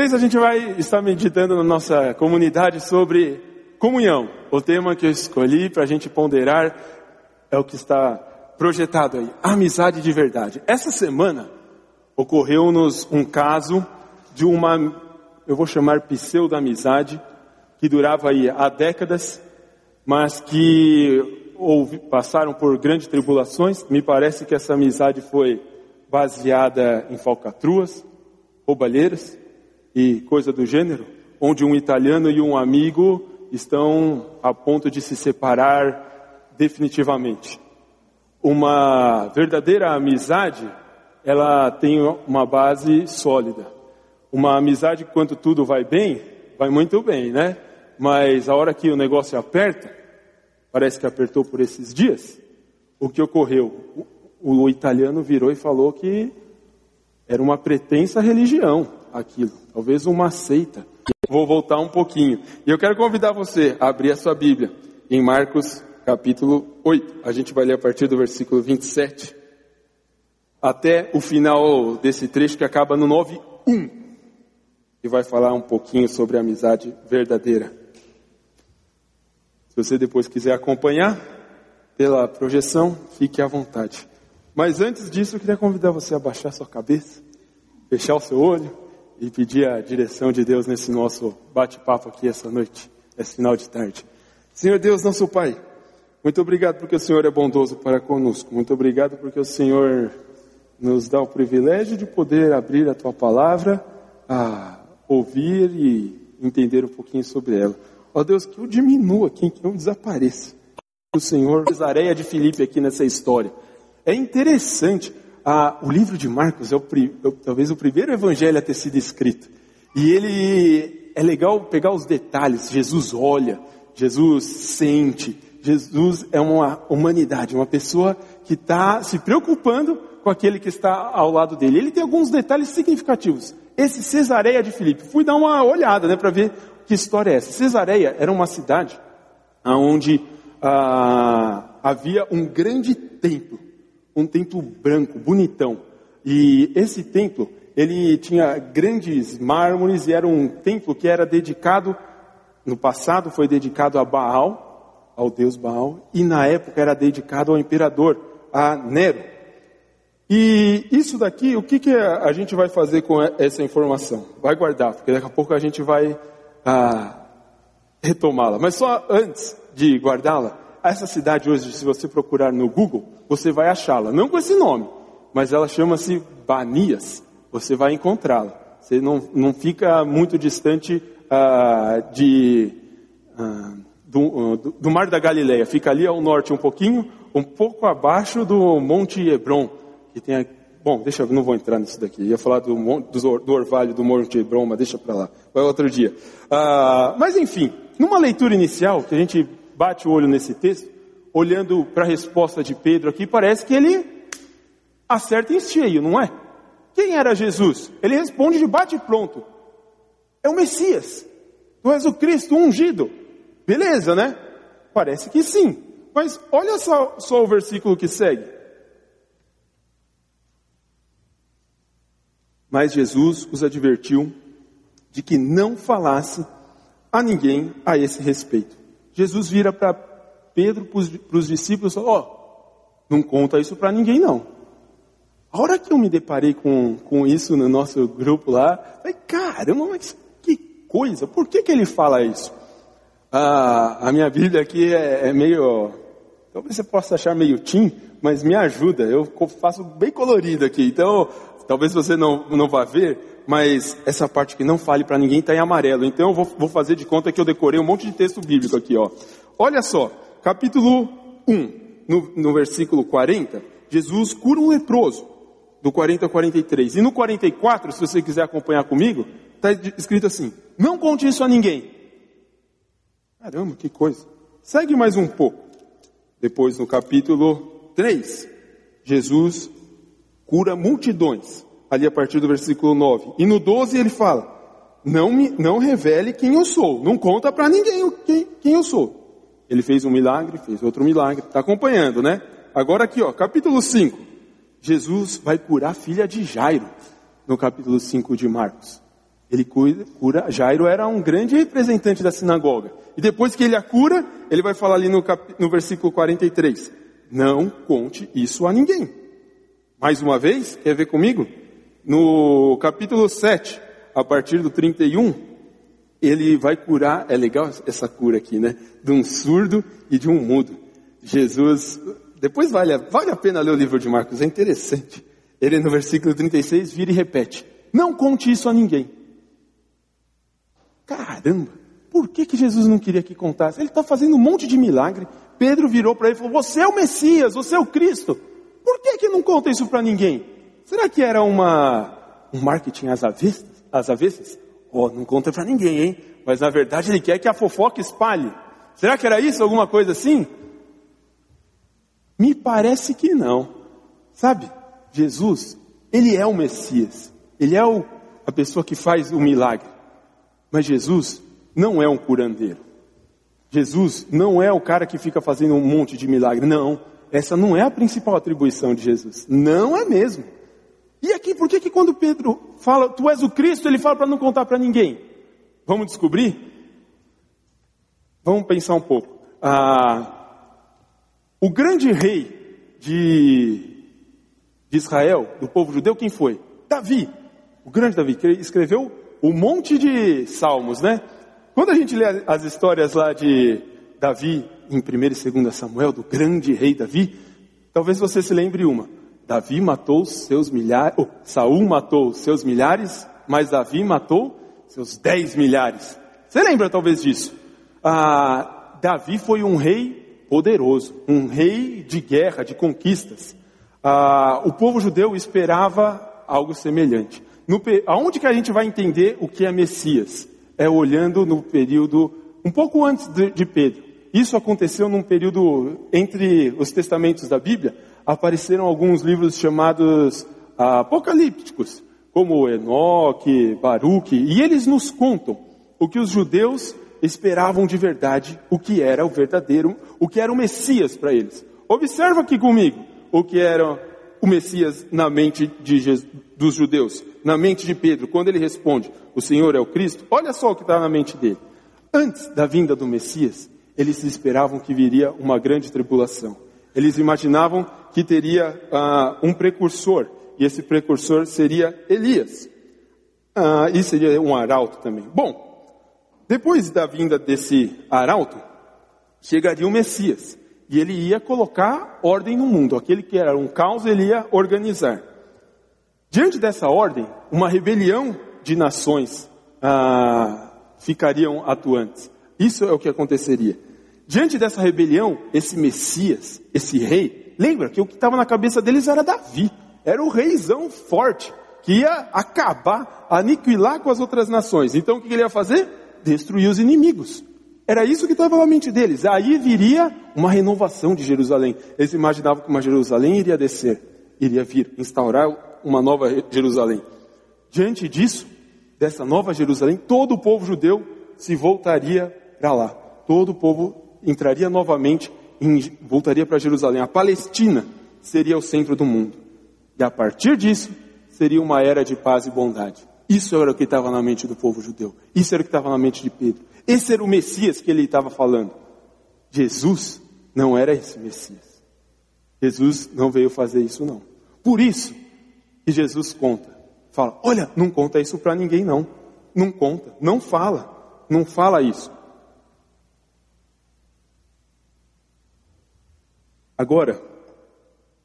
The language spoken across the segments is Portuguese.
Mês a gente vai estar meditando na nossa comunidade sobre comunhão. O tema que eu escolhi para a gente ponderar é o que está projetado aí, amizade de verdade. Essa semana ocorreu-nos um caso de uma, eu vou chamar pseudo-amizade, que durava aí há décadas, mas que houve, passaram por grandes tribulações. Me parece que essa amizade foi baseada em falcatruas, roubalheiras, e coisa do gênero, onde um italiano e um amigo estão a ponto de se separar definitivamente. Uma verdadeira amizade, ela tem uma base sólida. Uma amizade, quando tudo vai bem, vai muito bem, né? Mas a hora que o negócio aperta, parece que apertou por esses dias, o que ocorreu? O, o italiano virou e falou que era uma pretensa religião aquilo talvez uma seita. Vou voltar um pouquinho. E eu quero convidar você a abrir a sua Bíblia em Marcos capítulo 8. A gente vai ler a partir do versículo 27 até o final desse trecho que acaba no 9:1 e vai falar um pouquinho sobre a amizade verdadeira. Se você depois quiser acompanhar pela projeção, fique à vontade. Mas antes disso, eu queria convidar você a baixar sua cabeça, fechar o seu olho e pedir a direção de Deus nesse nosso bate-papo aqui essa noite, esse final de tarde. Senhor Deus, nosso Pai, muito obrigado porque o Senhor é bondoso para conosco. Muito obrigado porque o Senhor nos dá o privilégio de poder abrir a Tua palavra, a ouvir e entender um pouquinho sobre ela. Ó Deus, que eu diminua aqui, que eu desapareça. O Senhor, Cesareia de Filipe aqui nessa história. É interessante ah, o livro de Marcos é o, talvez o primeiro evangelho a ter sido escrito. E ele é legal pegar os detalhes. Jesus olha, Jesus sente, Jesus é uma humanidade, uma pessoa que está se preocupando com aquele que está ao lado dele. Ele tem alguns detalhes significativos. Esse Cesareia de Filipe, fui dar uma olhada, né, para ver que história é essa. Cesareia era uma cidade onde ah, havia um grande templo um templo branco, bonitão. E esse templo, ele tinha grandes mármores e era um templo que era dedicado, no passado foi dedicado a Baal, ao deus Baal, e na época era dedicado ao imperador, a Nero. E isso daqui, o que, que a gente vai fazer com essa informação? Vai guardar, porque daqui a pouco a gente vai ah, retomá-la. Mas só antes de guardá-la, essa cidade hoje, se você procurar no Google, você vai achá-la. Não com esse nome, mas ela chama-se Banias. Você vai encontrá-la. Você não, não fica muito distante ah, de, ah, do, do, do, Mar da Galileia. Fica ali ao norte um pouquinho, um pouco abaixo do Monte Hebron, que tem Bom, deixa, não vou entrar nisso daqui. Eu ia falar do, do, do orvalho do Monte Hebron, mas deixa para lá. Vai outro dia. Ah, mas enfim, numa leitura inicial, que a gente bate o olho nesse texto, olhando para a resposta de Pedro aqui, parece que ele acerta em cheio, não é? Quem era Jesus? Ele responde de bate pronto. É o Messias. Tu és o Cristo ungido. Beleza, né? Parece que sim. Mas olha só, só o versículo que segue. Mas Jesus os advertiu de que não falasse a ninguém a esse respeito. Jesus vira para Pedro, para os discípulos, ó, oh, não conta isso para ninguém não. A hora que eu me deparei com, com isso no nosso grupo lá, falei, caramba, mas que coisa, por que, que ele fala isso? Ah, a minha Bíblia aqui é, é meio, talvez você possa achar meio tim, mas me ajuda, eu faço bem colorido aqui, então talvez você não, não vá ver, mas essa parte que não fale para ninguém está em amarelo. Então eu vou, vou, fazer de conta que eu decorei um monte de texto bíblico aqui, ó. Olha só, capítulo 1, no, no versículo 40, Jesus cura um leproso, do 40 ao 43. E no 44, se você quiser acompanhar comigo, está escrito assim: Não conte isso a ninguém. Caramba, que coisa. Segue mais um pouco. Depois, no capítulo 3, Jesus cura multidões ali a partir do versículo 9. E no 12 ele fala: Não, me, não revele quem eu sou, não conta para ninguém quem, quem eu sou. Ele fez um milagre, fez outro milagre, está acompanhando, né? Agora aqui, ó, capítulo 5. Jesus vai curar a filha de Jairo, no capítulo 5 de Marcos. Ele cura, Jairo era um grande representante da sinagoga. E depois que ele a cura, ele vai falar ali no, cap, no versículo 43. Não conte isso a ninguém. Mais uma vez, quer ver comigo? No capítulo 7, a partir do 31, ele vai curar, é legal essa cura aqui, né? De um surdo e de um mudo. Jesus, depois vale, vale a pena ler o livro de Marcos, é interessante. Ele no versículo 36 vira e repete: Não conte isso a ninguém. Caramba, por que, que Jesus não queria que contasse? Ele está fazendo um monte de milagre. Pedro virou para ele e falou: Você é o Messias, você é o Cristo. Por que, que não conta isso para ninguém? Será que era uma, um marketing às avessas? Às avessas? Oh, não conta para ninguém, hein? Mas na verdade ele quer que a fofoca espalhe. Será que era isso, alguma coisa assim? Me parece que não. Sabe, Jesus, ele é o Messias. Ele é o, a pessoa que faz o milagre. Mas Jesus não é um curandeiro. Jesus não é o cara que fica fazendo um monte de milagre. Não, essa não é a principal atribuição de Jesus. Não é mesmo. E aqui, por que que quando Pedro fala, tu és o Cristo, ele fala para não contar para ninguém? Vamos descobrir? Vamos pensar um pouco. Ah, o grande rei de, de Israel, do povo judeu, quem foi? Davi. O grande Davi, que escreveu um monte de salmos, né? Quando a gente lê as histórias lá de Davi em 1 e 2 Samuel, do grande rei Davi, talvez você se lembre uma. Davi matou seus milhares, oh, Saul matou seus milhares, mas Davi matou seus dez milhares. Você lembra talvez disso? Ah, Davi foi um rei poderoso, um rei de guerra, de conquistas. Ah, o povo judeu esperava algo semelhante. No, aonde que a gente vai entender o que é Messias? É olhando no período um pouco antes de, de Pedro. Isso aconteceu num período entre os testamentos da Bíblia, apareceram alguns livros chamados ah, apocalípticos, como Enoque, Baruque, e eles nos contam o que os judeus esperavam de verdade, o que era o verdadeiro, o que era o Messias para eles. Observa aqui comigo o que era o Messias na mente Jesus, dos judeus, na mente de Pedro, quando ele responde, o Senhor é o Cristo, olha só o que está na mente dele. Antes da vinda do Messias, eles esperavam que viria uma grande tribulação. Eles imaginavam que teria uh, um precursor, e esse precursor seria Elias. Uh, e seria um arauto também. Bom, depois da vinda desse arauto, chegaria o Messias. E ele ia colocar ordem no mundo. Aquele que era um caos, ele ia organizar. Diante dessa ordem, uma rebelião de nações ah, ficariam atuantes. Isso é o que aconteceria. Diante dessa rebelião, esse Messias, esse rei, lembra que o que estava na cabeça deles era Davi. Era o reizão forte, que ia acabar, aniquilar com as outras nações. Então o que ele ia fazer? Destruir os inimigos. Era isso que estava na mente deles. Aí viria uma renovação de Jerusalém. Eles imaginavam que uma Jerusalém iria descer, iria vir, instaurar uma nova Jerusalém. Diante disso, dessa nova Jerusalém, todo o povo judeu se voltaria para lá. Todo o povo entraria novamente, em, voltaria para Jerusalém. A Palestina seria o centro do mundo. E a partir disso, seria uma era de paz e bondade. Isso era o que estava na mente do povo judeu. Isso era o que estava na mente de Pedro. Esse era o Messias que ele estava falando. Jesus não era esse Messias. Jesus não veio fazer isso não. Por isso que Jesus conta. Fala, olha, não conta isso para ninguém não. Não conta, não fala, não fala isso. Agora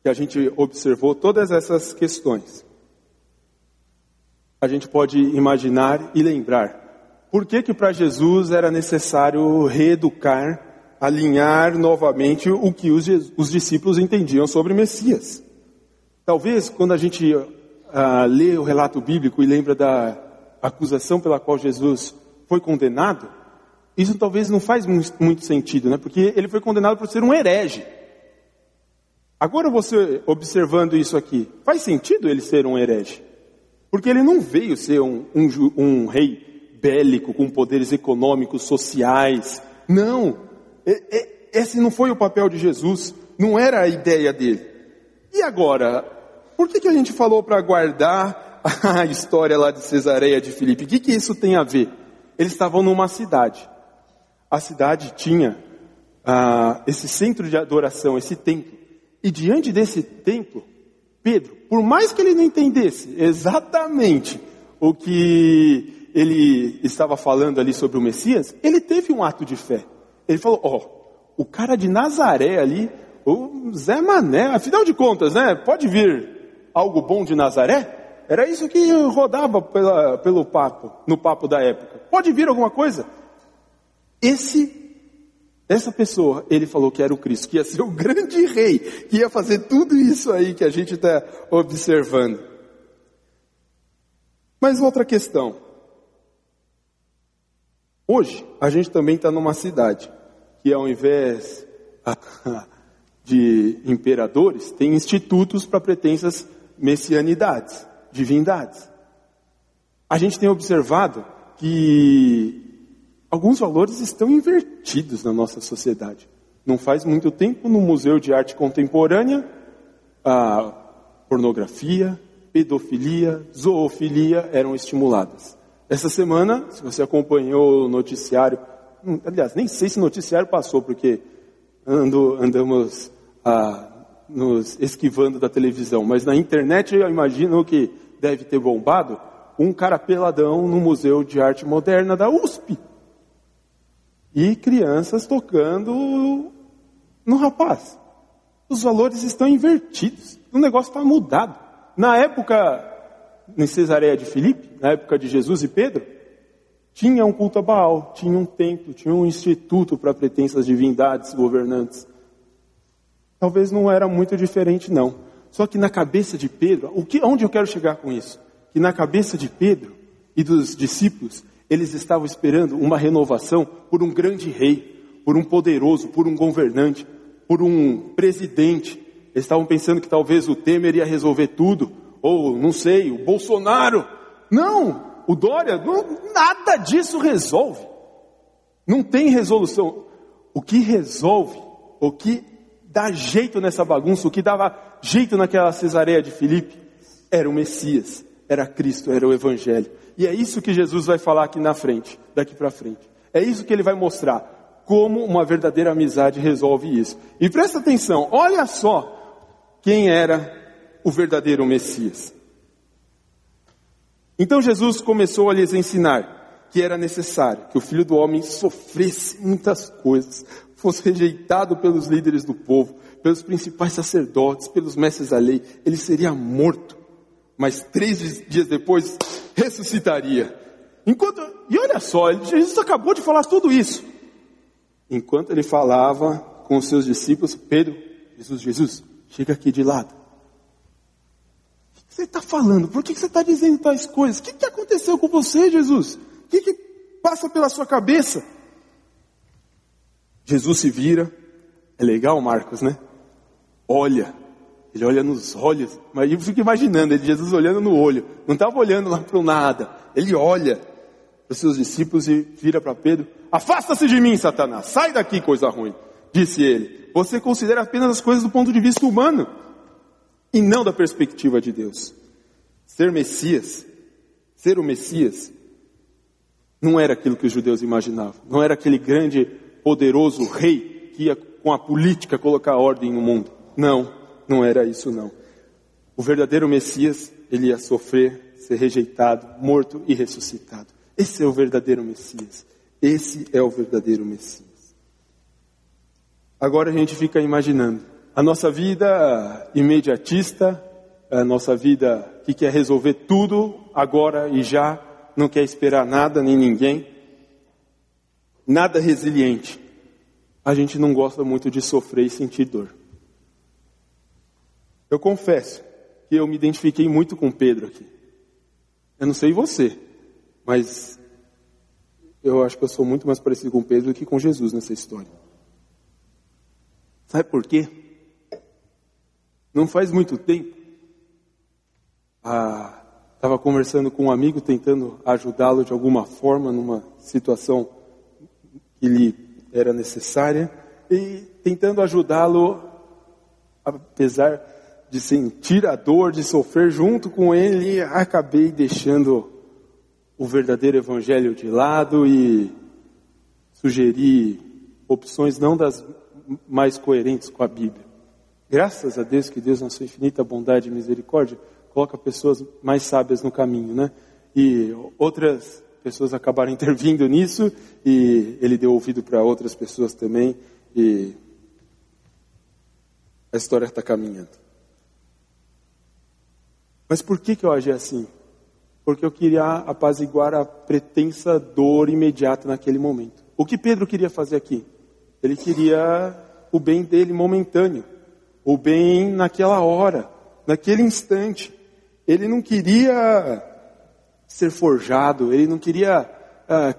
que a gente observou todas essas questões, a gente pode imaginar e lembrar por que, que para Jesus era necessário reeducar, alinhar novamente o que os, os discípulos entendiam sobre Messias? Talvez quando a gente uh, lê o relato bíblico e lembra da acusação pela qual Jesus foi condenado, isso talvez não faz muito sentido, né? Porque ele foi condenado por ser um herege. Agora você observando isso aqui, faz sentido ele ser um herege? Porque ele não veio ser um, um, um rei bélico, com poderes econômicos, sociais. Não, esse não foi o papel de Jesus, não era a ideia dele. E agora, por que, que a gente falou para guardar a história lá de Cesareia de Filipe. O que, que isso tem a ver? Eles estavam numa cidade. A cidade tinha ah, esse centro de adoração, esse templo. E diante desse templo, Pedro, por mais que ele não entendesse exatamente o que ele estava falando ali sobre o Messias, ele teve um ato de fé. Ele falou: Ó, oh, o cara de Nazaré ali, o Zé Mané, afinal de contas, né? Pode vir algo bom de Nazaré? Era isso que rodava pela, pelo papo, no papo da época. Pode vir alguma coisa? Esse essa pessoa, ele falou que era o Cristo, que ia ser o grande rei, que ia fazer tudo isso aí que a gente está observando. Mas outra questão. Hoje, a gente também está numa cidade que ao invés de imperadores, tem institutos para pretensas messianidades, divindades. A gente tem observado que alguns valores estão invertidos na nossa sociedade. Não faz muito tempo, no Museu de Arte Contemporânea, a pornografia, pedofilia, zoofilia eram estimuladas. Essa semana, se você acompanhou o noticiário, hum, aliás, nem sei se o noticiário passou, porque ando, andamos ah, nos esquivando da televisão, mas na internet eu imagino que deve ter bombado um cara peladão no Museu de Arte Moderna da USP e crianças tocando no rapaz. Os valores estão invertidos. O negócio está mudado. Na época, em Cesareia de Filipe, na época de Jesus e Pedro, tinha um culto a Baal, tinha um templo, tinha um instituto para pretensas divindades governantes. Talvez não era muito diferente, não. Só que na cabeça de Pedro, o que, onde eu quero chegar com isso? Que na cabeça de Pedro e dos discípulos eles estavam esperando uma renovação por um grande rei, por um poderoso, por um governante, por um presidente. Eles estavam pensando que talvez o Temer ia resolver tudo, ou não sei, o Bolsonaro. Não, o Dória, não, nada disso resolve. Não tem resolução. O que resolve, o que dá jeito nessa bagunça, o que dava jeito naquela cesareia de Filipe, era o Messias, era Cristo, era o Evangelho. E é isso que Jesus vai falar aqui na frente, daqui para frente. É isso que ele vai mostrar, como uma verdadeira amizade resolve isso. E presta atenção, olha só quem era o verdadeiro Messias. Então Jesus começou a lhes ensinar que era necessário que o filho do homem sofresse muitas coisas, fosse rejeitado pelos líderes do povo, pelos principais sacerdotes, pelos mestres da lei, ele seria morto, mas três dias depois ressuscitaria. Enquanto, e olha só, Jesus acabou de falar tudo isso. Enquanto ele falava com os seus discípulos, Pedro, Jesus, Jesus, chega aqui de lado. O que você está falando? Por que você está dizendo tais coisas? O que, que aconteceu com você, Jesus? O que, que passa pela sua cabeça? Jesus se vira. É legal, Marcos, né? Olha ele olha nos olhos, mas eu fico imaginando ele, Jesus olhando no olho, não estava olhando lá para o nada. Ele olha para os seus discípulos e vira para Pedro: Afasta-se de mim, Satanás, sai daqui, coisa ruim. Disse ele: Você considera apenas as coisas do ponto de vista humano e não da perspectiva de Deus. Ser Messias, ser o Messias, não era aquilo que os judeus imaginavam, não era aquele grande, poderoso rei que ia com a política colocar ordem no mundo. Não não era isso não. O verdadeiro Messias, ele ia sofrer, ser rejeitado, morto e ressuscitado. Esse é o verdadeiro Messias. Esse é o verdadeiro Messias. Agora a gente fica imaginando a nossa vida imediatista, a nossa vida que quer resolver tudo agora e já, não quer esperar nada nem ninguém, nada resiliente. A gente não gosta muito de sofrer e sentir dor. Eu confesso que eu me identifiquei muito com Pedro aqui. Eu não sei você, mas eu acho que eu sou muito mais parecido com Pedro do que com Jesus nessa história. Sabe por quê? Não faz muito tempo, estava ah, conversando com um amigo, tentando ajudá-lo de alguma forma numa situação que lhe era necessária, e tentando ajudá-lo, apesar de sentir a dor, de sofrer junto com ele, acabei deixando o verdadeiro evangelho de lado e sugeri opções não das mais coerentes com a Bíblia. Graças a Deus que Deus, na sua infinita bondade e misericórdia, coloca pessoas mais sábias no caminho, né? E outras pessoas acabaram intervindo nisso e ele deu ouvido para outras pessoas também e a história está caminhando. Mas por que, que eu agi assim? Porque eu queria apaziguar a pretensa dor imediata naquele momento. O que Pedro queria fazer aqui? Ele queria o bem dele momentâneo, o bem naquela hora, naquele instante. Ele não queria ser forjado, ele não queria ah,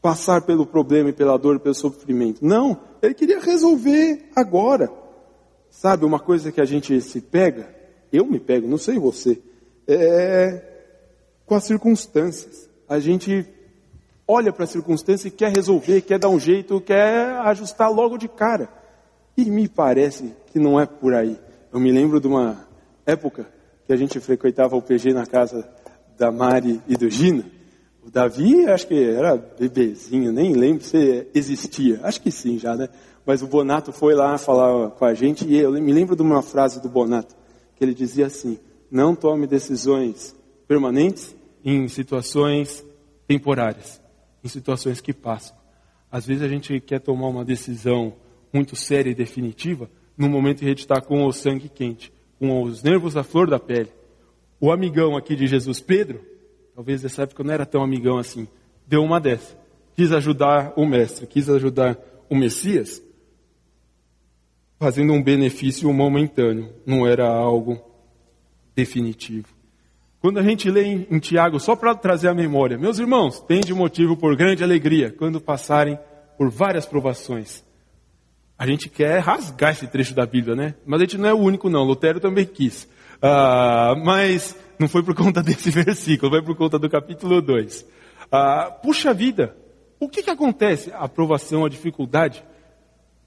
passar pelo problema e pela dor e pelo sofrimento. Não, ele queria resolver agora. Sabe, uma coisa que a gente se pega, eu me pego, não sei você, é com as circunstâncias. A gente olha para a circunstância e quer resolver, quer dar um jeito, quer ajustar logo de cara. E me parece que não é por aí. Eu me lembro de uma época que a gente frequentava o PG na casa da Mari e do Gina. O Davi, acho que era bebezinho, nem lembro se existia. Acho que sim já, né? Mas o Bonato foi lá falar com a gente e eu me lembro de uma frase do Bonato, que ele dizia assim: Não tome decisões permanentes em situações temporárias, em situações que passam. Às vezes a gente quer tomar uma decisão muito séria e definitiva no momento em que a gente está com o sangue quente, com os nervos à flor da pele. O amigão aqui de Jesus, Pedro, talvez nessa época não era tão amigão assim, deu uma dessa. Quis ajudar o mestre, quis ajudar o Messias, fazendo um benefício momentâneo, não era algo definitivo. Quando a gente lê em, em Tiago, só para trazer a memória, meus irmãos, de motivo por grande alegria quando passarem por várias provações. A gente quer rasgar esse trecho da Bíblia, né? Mas a gente não é o único, não. Lutero também quis. Ah, mas não foi por conta desse versículo, foi por conta do capítulo 2. Ah, puxa vida, o que, que acontece? A aprovação, a dificuldade,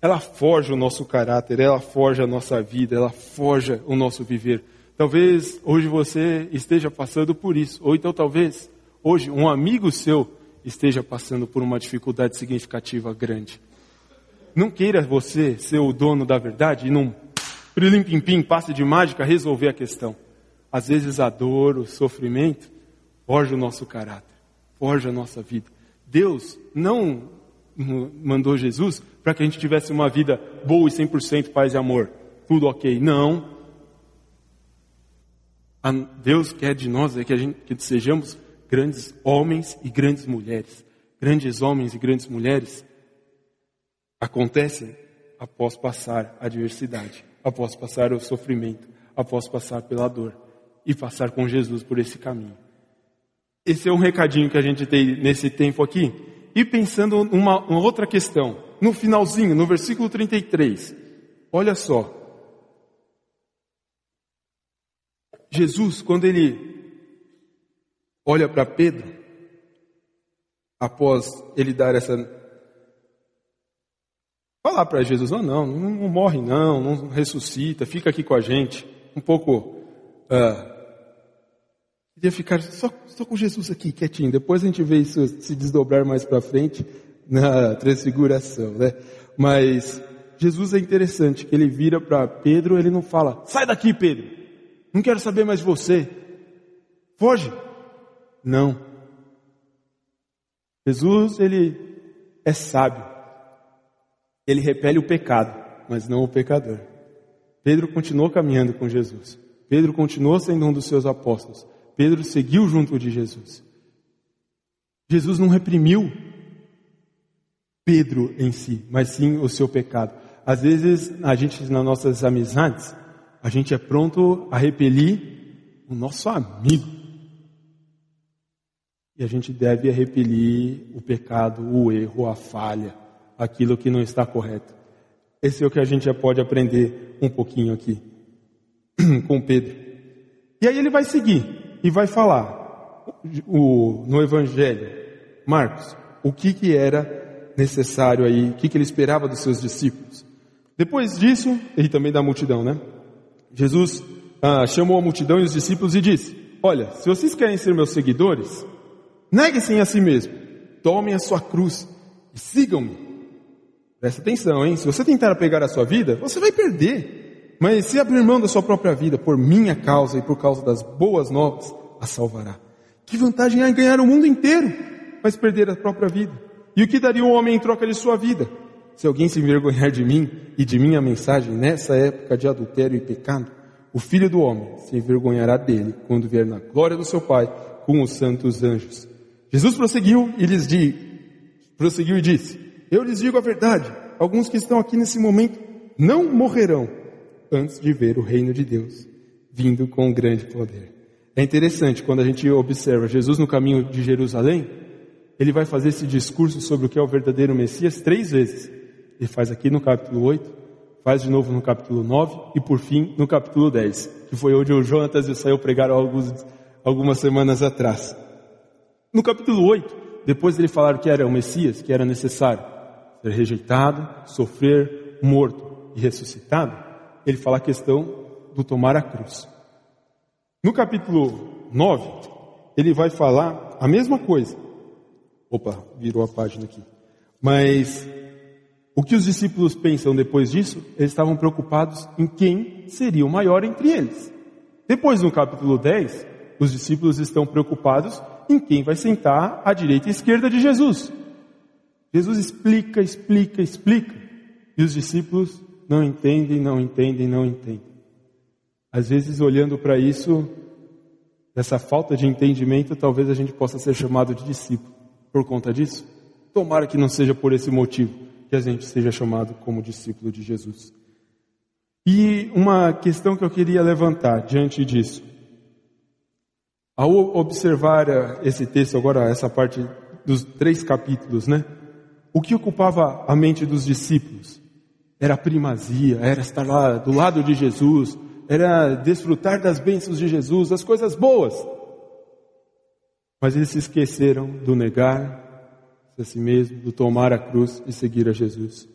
ela forja o nosso caráter, ela forja a nossa vida, ela forja o nosso viver. Talvez hoje você esteja passando por isso, ou então talvez hoje um amigo seu esteja passando por uma dificuldade significativa grande. Não queira você ser o dono da verdade e não prilim pim pim, passe de mágica, resolver a questão. Às vezes a dor, o sofrimento, forja o nosso caráter, forja a nossa vida. Deus não mandou Jesus para que a gente tivesse uma vida boa e 100% paz e amor. Tudo ok. Não. Deus quer de nós é que, a gente, que sejamos grandes homens e grandes mulheres. Grandes homens e grandes mulheres acontecem após passar a adversidade após passar o sofrimento, após passar pela dor e passar com Jesus por esse caminho. Esse é um recadinho que a gente tem nesse tempo aqui. E pensando numa, uma outra questão, no finalzinho, no versículo 33, olha só. Jesus, quando ele olha para Pedro, após ele dar essa Falar para Jesus, oh, não, não, não, morre não, não ressuscita, fica aqui com a gente. Um pouco, uh, queria ficar só, só com Jesus aqui, quietinho. Depois a gente vê isso se desdobrar mais para frente na transfiguração, né? Mas Jesus é interessante, que ele vira para Pedro, ele não fala, sai daqui Pedro, não quero saber mais de você, foge. Não. Jesus, ele é sábio ele repele o pecado, mas não o pecador. Pedro continuou caminhando com Jesus. Pedro continuou sendo um dos seus apóstolos. Pedro seguiu junto de Jesus. Jesus não reprimiu Pedro em si, mas sim o seu pecado. Às vezes, a gente, nas nossas amizades, a gente é pronto a repelir o nosso amigo. E a gente deve repelir o pecado, o erro, a falha, aquilo que não está correto. Esse é o que a gente já pode aprender um pouquinho aqui com Pedro. E aí ele vai seguir e vai falar o, no Evangelho, Marcos, o que, que era necessário aí, o que, que ele esperava dos seus discípulos. Depois disso, e também da multidão, né? Jesus ah, chamou a multidão e os discípulos e disse: Olha, se vocês querem ser meus seguidores, neguem-se a si mesmo, tomem a sua cruz e sigam-me. Presta atenção, hein? Se você tentar pegar a sua vida, você vai perder. Mas se abrir mão da sua própria vida por minha causa e por causa das boas novas, a salvará. Que vantagem há em ganhar o mundo inteiro, mas perder a própria vida? E o que daria um homem em troca de sua vida? Se alguém se envergonhar de mim e de minha mensagem nessa época de adultério e pecado, o filho do homem se envergonhará dele quando vier na glória do seu Pai com os santos anjos. Jesus prosseguiu e lhes disse, prosseguiu e disse: Eu lhes digo a verdade, alguns que estão aqui nesse momento não morrerão antes de ver o reino de Deus vindo com grande poder. É interessante quando a gente observa Jesus no caminho de Jerusalém, ele vai fazer esse discurso sobre o que é o verdadeiro Messias três vezes. Ele faz aqui no capítulo 8, faz de novo no capítulo 9 e por fim no capítulo 10, que foi onde o Jonatas e o Sael pregaram alguns, algumas semanas atrás. No capítulo 8, depois de ele falar que era o Messias, que era necessário ser rejeitado, sofrer, morto e ressuscitado, ele fala a questão do tomar a cruz. No capítulo 9, ele vai falar a mesma coisa. Opa, virou a página aqui. Mas o que os discípulos pensam depois disso? Eles estavam preocupados em quem seria o maior entre eles. Depois, no capítulo 10, os discípulos estão preocupados em quem vai sentar à direita e esquerda de Jesus. Jesus explica, explica, explica. E os discípulos não entendem, não entendem, não entendem. Às vezes, olhando para isso, essa falta de entendimento, talvez a gente possa ser chamado de discípulo por conta disso. Tomara que não seja por esse motivo que a gente seja chamado como discípulo de Jesus. E uma questão que eu queria levantar diante disso. Ao observar eh, esse texto agora, essa parte dos três capítulos, né? O que ocupava a mente dos discípulos? Era primazia, era estar lá do lado de Jesus, era desfrutar das bênçãos de Jesus, das coisas boas. Mas eles se esqueceram do negar a si mesmo, do tomar a cruz e seguir a Jesus.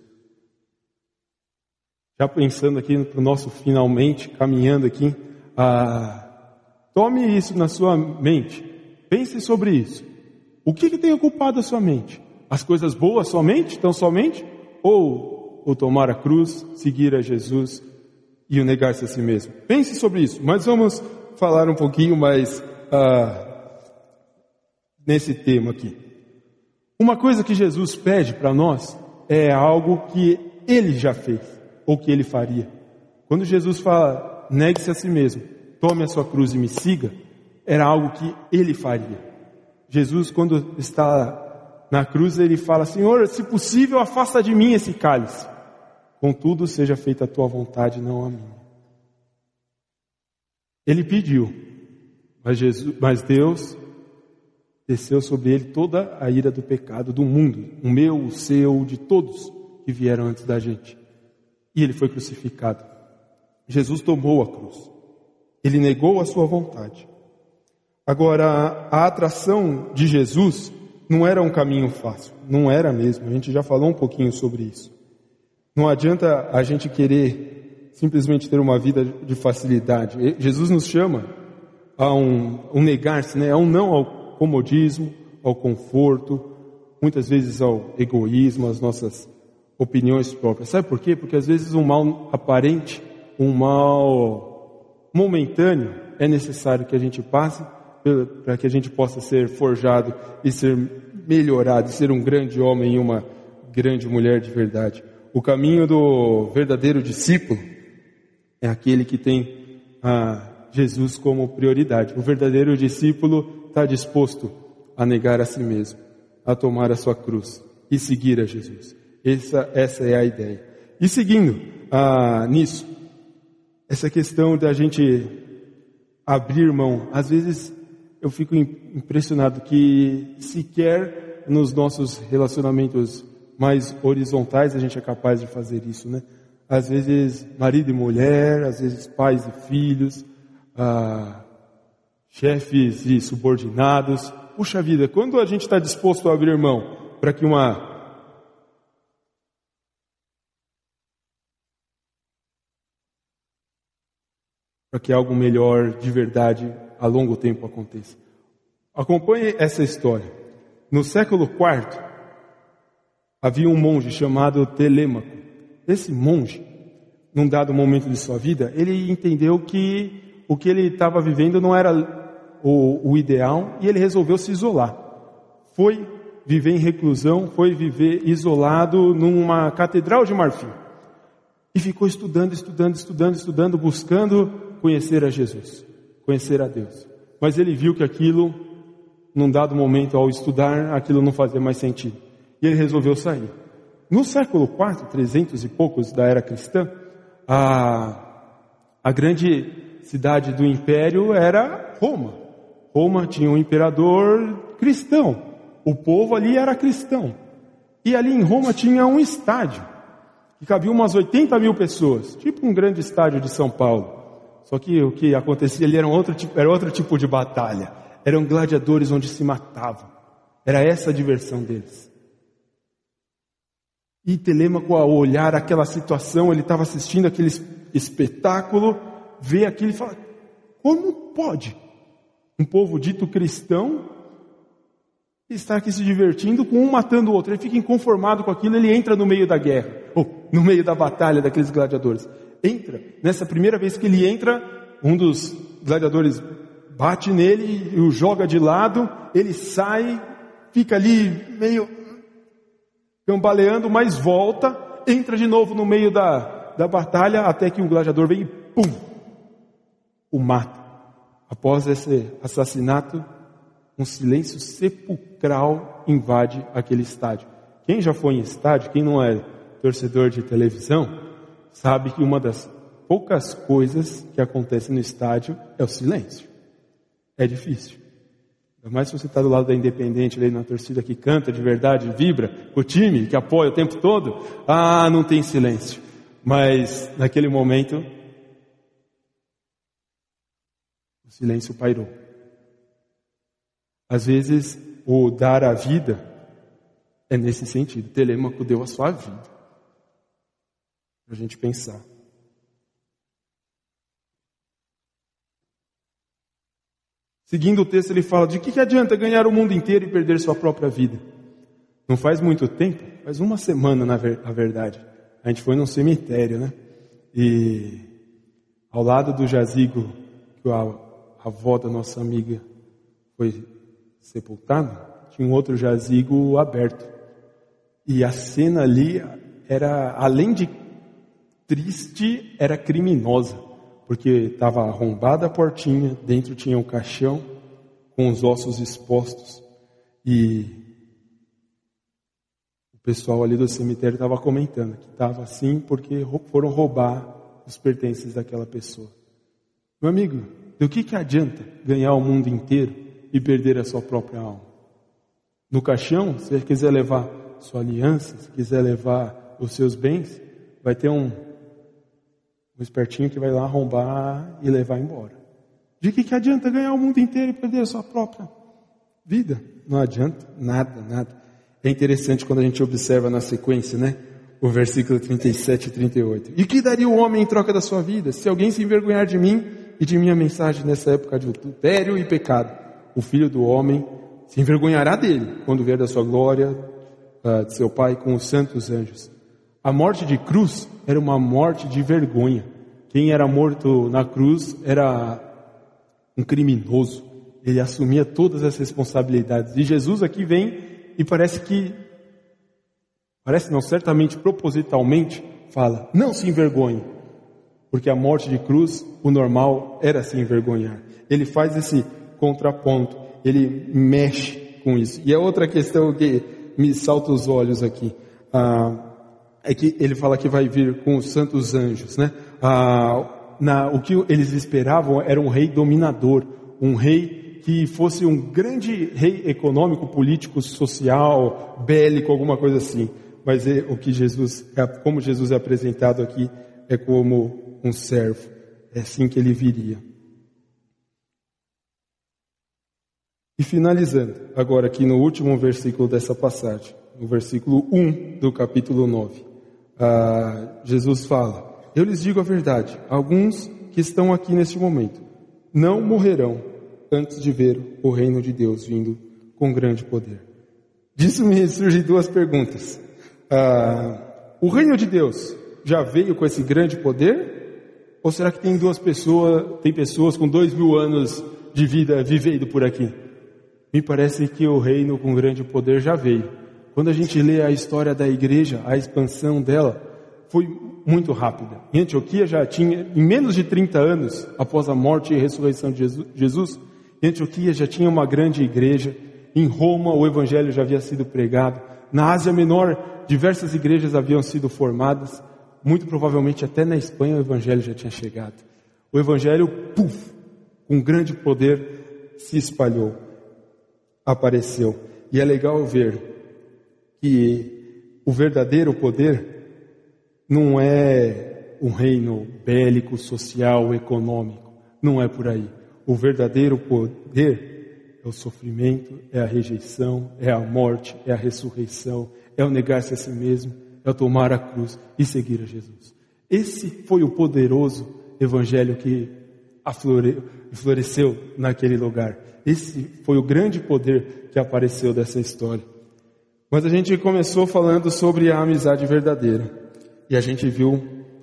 Já pensando aqui para o nosso finalmente, caminhando aqui, ah, tome isso na sua mente, pense sobre isso. O que, que tem ocupado a sua mente? As coisas boas somente, tão somente? Ou o tomar a cruz, seguir a Jesus e o negar-se a si mesmo? Pense sobre isso, mas vamos falar um pouquinho mais ah, nesse tema aqui. Uma coisa que Jesus pede para nós é algo que ele já fez, ou que ele faria. Quando Jesus fala, negue-se a si mesmo, tome a sua cruz e me siga, era algo que ele faria. Jesus, quando está na cruz, ele fala, Senhor, se possível, afasta de mim esse cálice. Contudo, seja feita a tua vontade, não a minha. Ele pediu, mas, Jesus, mas Deus desceu sobre ele toda a ira do pecado do mundo, o meu, o seu, de todos que vieram antes da gente. E ele foi crucificado. Jesus tomou a cruz. Ele negou a sua vontade. Agora, a atração de Jesus não era um caminho fácil, não era mesmo. A gente já falou um pouquinho sobre isso. Não adianta a gente querer simplesmente ter uma vida de facilidade. Jesus nos chama a um, um negar-se, né? a um não ao comodismo, ao conforto, muitas vezes ao egoísmo, às nossas opiniões próprias. Sabe por quê? Porque às vezes um mal aparente, um mal momentâneo, é necessário que a gente passe para que a gente possa ser forjado e ser melhorado, e ser um grande homem e uma grande mulher de verdade. O caminho do verdadeiro discípulo é aquele que tem a Jesus como prioridade. O verdadeiro discípulo está disposto a negar a si mesmo, a tomar a sua cruz e seguir a Jesus. Essa, essa é a ideia. E seguindo ah, nisso, essa questão da gente abrir mão, às vezes eu fico impressionado que sequer nos nossos relacionamentos mais horizontais a gente é capaz de fazer isso, né? Às vezes marido e mulher, às vezes pais e filhos, ah, chefes e subordinados. Puxa vida, quando a gente está disposto a abrir mão para que uma para que algo melhor de verdade a longo tempo aconteça. Acompanhe essa história. No século IV, havia um monge chamado Telêmaco. Esse monge, num dado momento de sua vida, ele entendeu que o que ele estava vivendo não era o, o ideal e ele resolveu se isolar. Foi viver em reclusão, foi viver isolado numa catedral de marfim. E ficou estudando, estudando, estudando, estudando, buscando conhecer a Jesus, conhecer a Deus. Mas ele viu que aquilo, num dado momento ao estudar, aquilo não fazia mais sentido. E ele resolveu sair. No século IV, 300 e poucos da era cristã, a, a grande cidade do império era Roma. Roma tinha um imperador cristão. O povo ali era cristão. E ali em Roma tinha um estádio que cabia umas 80 mil pessoas, tipo um grande estádio de São Paulo. Só que o que acontecia ali era outro tipo, era outro tipo de batalha. Eram gladiadores onde se matavam. Era essa a diversão deles. E Telêmaco, ao olhar aquela situação, ele estava assistindo aquele espetáculo, vê aquilo e fala: como pode um povo dito cristão estar aqui se divertindo com um matando o outro? Ele fica inconformado com aquilo, ele entra no meio da guerra, ou no meio da batalha daqueles gladiadores entra. Nessa primeira vez que ele entra, um dos gladiadores bate nele e o joga de lado, ele sai, fica ali meio cambaleando, mas volta, entra de novo no meio da, da batalha, até que um gladiador vem e pum, o mata. Após esse assassinato, um silêncio sepulcral invade aquele estádio. Quem já foi em estádio, quem não é torcedor de televisão, sabe que uma das poucas coisas que acontecem no estádio é o silêncio. É difícil. Mais se você está do lado da Independente, ali na torcida que canta de verdade, vibra, o time que apoia o tempo todo. Ah, não tem silêncio. Mas naquele momento, o silêncio pairou. Às vezes, o dar a vida é nesse sentido. Telêmaco deu a sua vida para a gente pensar. Seguindo o texto, ele fala: de que, que adianta ganhar o mundo inteiro e perder sua própria vida? Não faz muito tempo, faz uma semana na, ver, na verdade. A gente foi num cemitério, né? E ao lado do jazigo que a avó da nossa amiga foi sepultada, tinha um outro jazigo aberto. E a cena ali era, além de triste era criminosa, porque estava arrombada a portinha, dentro tinha um caixão com os ossos expostos e o pessoal ali do cemitério estava comentando que estava assim porque foram roubar os pertences daquela pessoa. Meu amigo, do que, que adianta ganhar o mundo inteiro e perder a sua própria alma? No caixão, se você quiser levar sua aliança, se quiser levar os seus bens, vai ter um um espertinho que vai lá arrombar e levar embora. De que, que adianta ganhar o mundo inteiro e perder a sua própria vida? Não adianta nada, nada. É interessante quando a gente observa na sequência, né? O versículo 37 e 38. E que daria o homem em troca da sua vida? Se alguém se envergonhar de mim e de minha mensagem nessa época de adultério e pecado, o filho do homem se envergonhará dele quando vier da sua glória, uh, de seu Pai com os santos anjos. A morte de cruz era uma morte de vergonha. Quem era morto na cruz era um criminoso. Ele assumia todas as responsabilidades. E Jesus aqui vem e parece que, parece não, certamente propositalmente, fala: não se envergonhe. Porque a morte de cruz, o normal era se envergonhar. Ele faz esse contraponto, ele mexe com isso. E a outra questão que me salta os olhos aqui. Ah, é que ele fala que vai vir com os santos anjos, né? Ah, na, o que eles esperavam era um rei dominador, um rei que fosse um grande rei econômico, político, social, bélico, alguma coisa assim. Mas é, o que Jesus, é, como Jesus é apresentado aqui, é como um servo. É assim que ele viria. E finalizando, agora aqui no último versículo dessa passagem, no versículo 1 do capítulo 9 ah, Jesus fala: Eu lhes digo a verdade, alguns que estão aqui neste momento não morrerão antes de ver o reino de Deus vindo com grande poder. Disso me surgem duas perguntas. Ah, o reino de Deus já veio com esse grande poder? Ou será que tem duas pessoas, tem pessoas com dois mil anos de vida vivendo por aqui? Me parece que o reino com grande poder já veio. Quando a gente lê a história da igreja, a expansão dela foi muito rápida. Em Antioquia já tinha, em menos de 30 anos, após a morte e ressurreição de Jesus, em Antioquia já tinha uma grande igreja. Em Roma o evangelho já havia sido pregado. Na Ásia Menor, diversas igrejas haviam sido formadas. Muito provavelmente até na Espanha o evangelho já tinha chegado. O evangelho, puf, com grande poder, se espalhou, apareceu. E é legal ver que o verdadeiro poder não é um reino bélico, social, econômico. Não é por aí. O verdadeiro poder é o sofrimento, é a rejeição, é a morte, é a ressurreição, é o negar-se a si mesmo, é o tomar a cruz e seguir a Jesus. Esse foi o poderoso evangelho que floresceu naquele lugar. Esse foi o grande poder que apareceu dessa história. Mas a gente começou falando sobre a amizade verdadeira. E a gente viu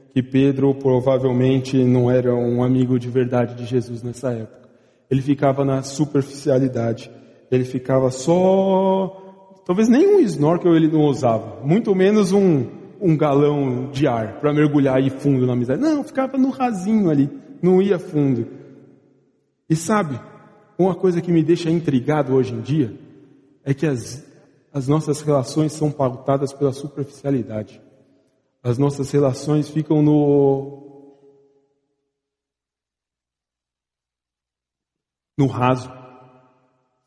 que Pedro provavelmente não era um amigo de verdade de Jesus nessa época. Ele ficava na superficialidade. Ele ficava só. Talvez nem um snorkel ele não usava. Muito menos um, um galão de ar para mergulhar aí fundo na amizade. Não, ficava no rasinho ali. Não ia fundo. E sabe, uma coisa que me deixa intrigado hoje em dia é que as, as nossas relações são pautadas pela superficialidade. As nossas relações ficam no no raso.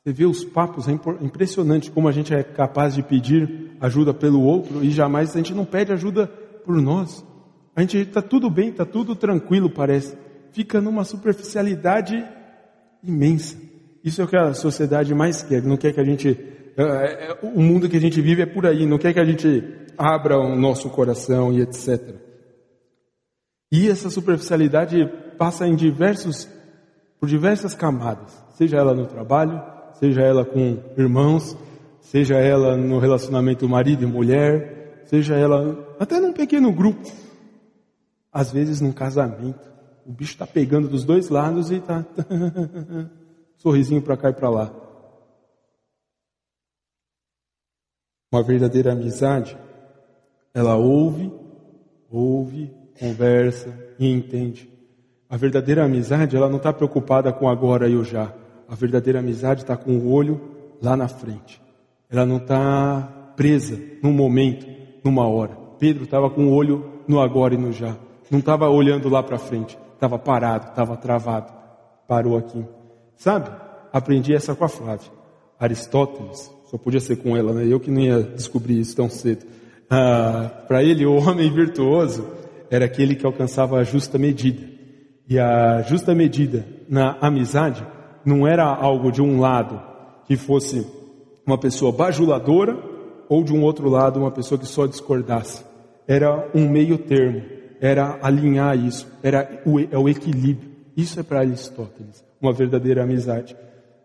Você vê os papos, é impressionante como a gente é capaz de pedir ajuda pelo outro e jamais a gente não pede ajuda por nós. A gente está tudo bem, está tudo tranquilo, parece. Fica numa superficialidade imensa. Isso é o que a sociedade mais quer. Não quer que a gente. É, é, o mundo que a gente vive é por aí. Não quer que a gente abra o nosso coração e etc. E essa superficialidade passa em diversos, por diversas camadas, seja ela no trabalho, seja ela com irmãos, seja ela no relacionamento marido e mulher, seja ela até num pequeno grupo, às vezes num casamento. O bicho está pegando dos dois lados e está sorrisinho para cá e para lá. Uma verdadeira amizade ela ouve, ouve, conversa e entende. A verdadeira amizade, ela não está preocupada com agora e o já. A verdadeira amizade está com o olho lá na frente. Ela não está presa num momento, numa hora. Pedro estava com o olho no agora e no já. Não estava olhando lá para frente. Estava parado, estava travado. Parou aqui. Sabe? Aprendi essa com a Flávia. Aristóteles, só podia ser com ela, né? Eu que não ia descobrir isso tão cedo. Ah, para ele, o homem virtuoso era aquele que alcançava a justa medida. E a justa medida na amizade não era algo de um lado que fosse uma pessoa bajuladora ou de um outro lado uma pessoa que só discordasse. Era um meio termo, era alinhar isso, era o, é o equilíbrio. Isso é para Aristóteles, uma verdadeira amizade.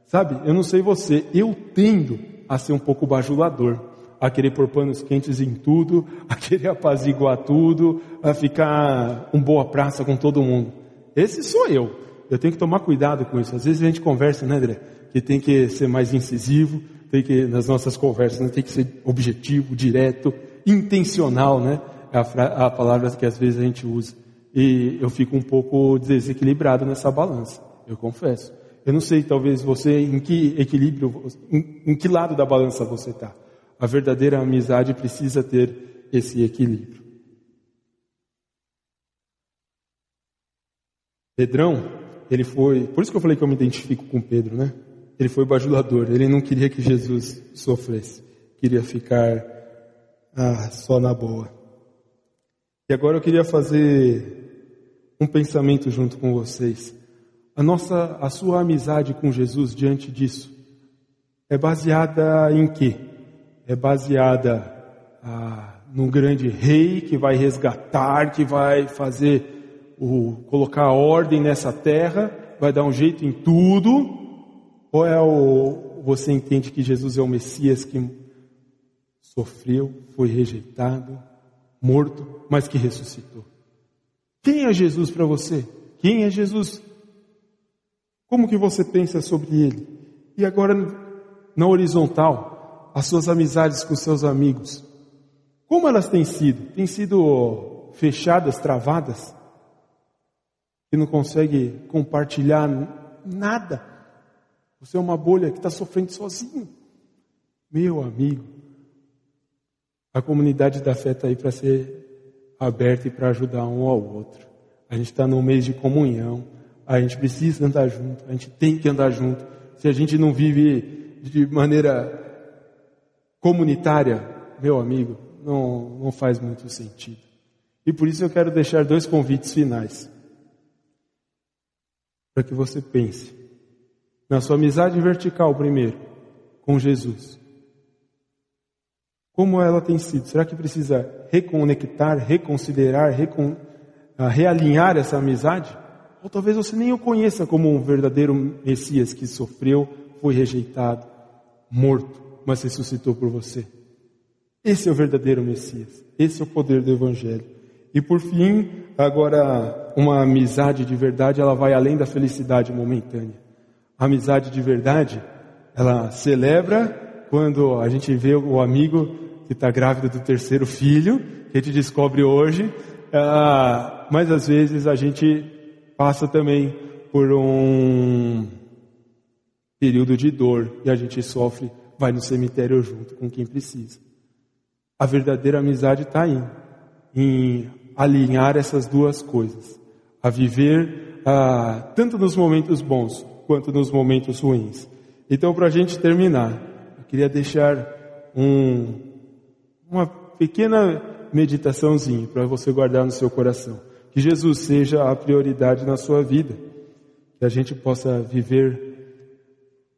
Sabe, eu não sei você, eu tendo a ser um pouco bajulador a querer pôr panos quentes em tudo, a querer apaziguar tudo, a ficar um boa praça com todo mundo. Esse sou eu. Eu tenho que tomar cuidado com isso. Às vezes a gente conversa, né, André? Que tem que ser mais incisivo, tem que, nas nossas conversas, né, tem que ser objetivo, direto, intencional, né? É a, a palavra que às vezes a gente usa. E eu fico um pouco desequilibrado nessa balança, eu confesso. Eu não sei, talvez você, em que equilíbrio, em, em que lado da balança você está. A verdadeira amizade precisa ter esse equilíbrio. Pedrão, ele foi, por isso que eu falei que eu me identifico com Pedro, né? Ele foi bajulador, ele não queria que Jesus sofresse, queria ficar ah, só na boa. E agora eu queria fazer um pensamento junto com vocês. A nossa, a sua amizade com Jesus diante disso é baseada em quê? é baseada ah, num grande rei que vai resgatar, que vai fazer o colocar ordem nessa terra, vai dar um jeito em tudo, ou é o você entende que Jesus é o Messias que sofreu, foi rejeitado, morto, mas que ressuscitou? Quem é Jesus para você? Quem é Jesus? Como que você pensa sobre ele? E agora na horizontal, as suas amizades com seus amigos. Como elas têm sido? Têm sido fechadas, travadas? Que não consegue compartilhar nada? Você é uma bolha que está sofrendo sozinho. Meu amigo, a comunidade da fé está aí para ser aberta e para ajudar um ao outro. A gente está no mês de comunhão, a gente precisa andar junto, a gente tem que andar junto. Se a gente não vive de maneira comunitária, meu amigo, não, não faz muito sentido. E por isso eu quero deixar dois convites finais. Para que você pense na sua amizade vertical primeiro, com Jesus. Como ela tem sido? Será que precisa reconectar, reconsiderar, recon... Ah, realinhar essa amizade? Ou talvez você nem o conheça como um verdadeiro Messias que sofreu, foi rejeitado, morto, mas ressuscitou por você. Esse é o verdadeiro Messias. Esse é o poder do Evangelho. E por fim, agora, uma amizade de verdade, ela vai além da felicidade momentânea. A amizade de verdade, ela celebra quando a gente vê o amigo que está grávido do terceiro filho, que a gente descobre hoje, ah, mas às vezes a gente passa também por um período de dor e a gente sofre, vai no cemitério junto com quem precisa. A verdadeira amizade está aí, em alinhar essas duas coisas, a viver ah, tanto nos momentos bons quanto nos momentos ruins. Então, para a gente terminar, eu queria deixar um, uma pequena meditaçãozinha para você guardar no seu coração. Que Jesus seja a prioridade na sua vida, que a gente possa viver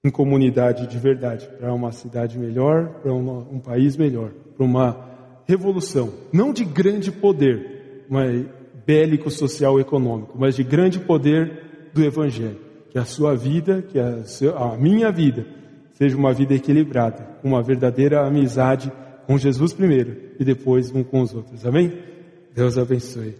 em comunidade de verdade, para uma cidade melhor, para um país melhor, para uma revolução, não de grande poder, mas bélico, social, econômico, mas de grande poder do Evangelho. Que a sua vida, que a, a minha vida, seja uma vida equilibrada, uma verdadeira amizade com Jesus primeiro e depois um com os outros. Amém? Deus abençoe.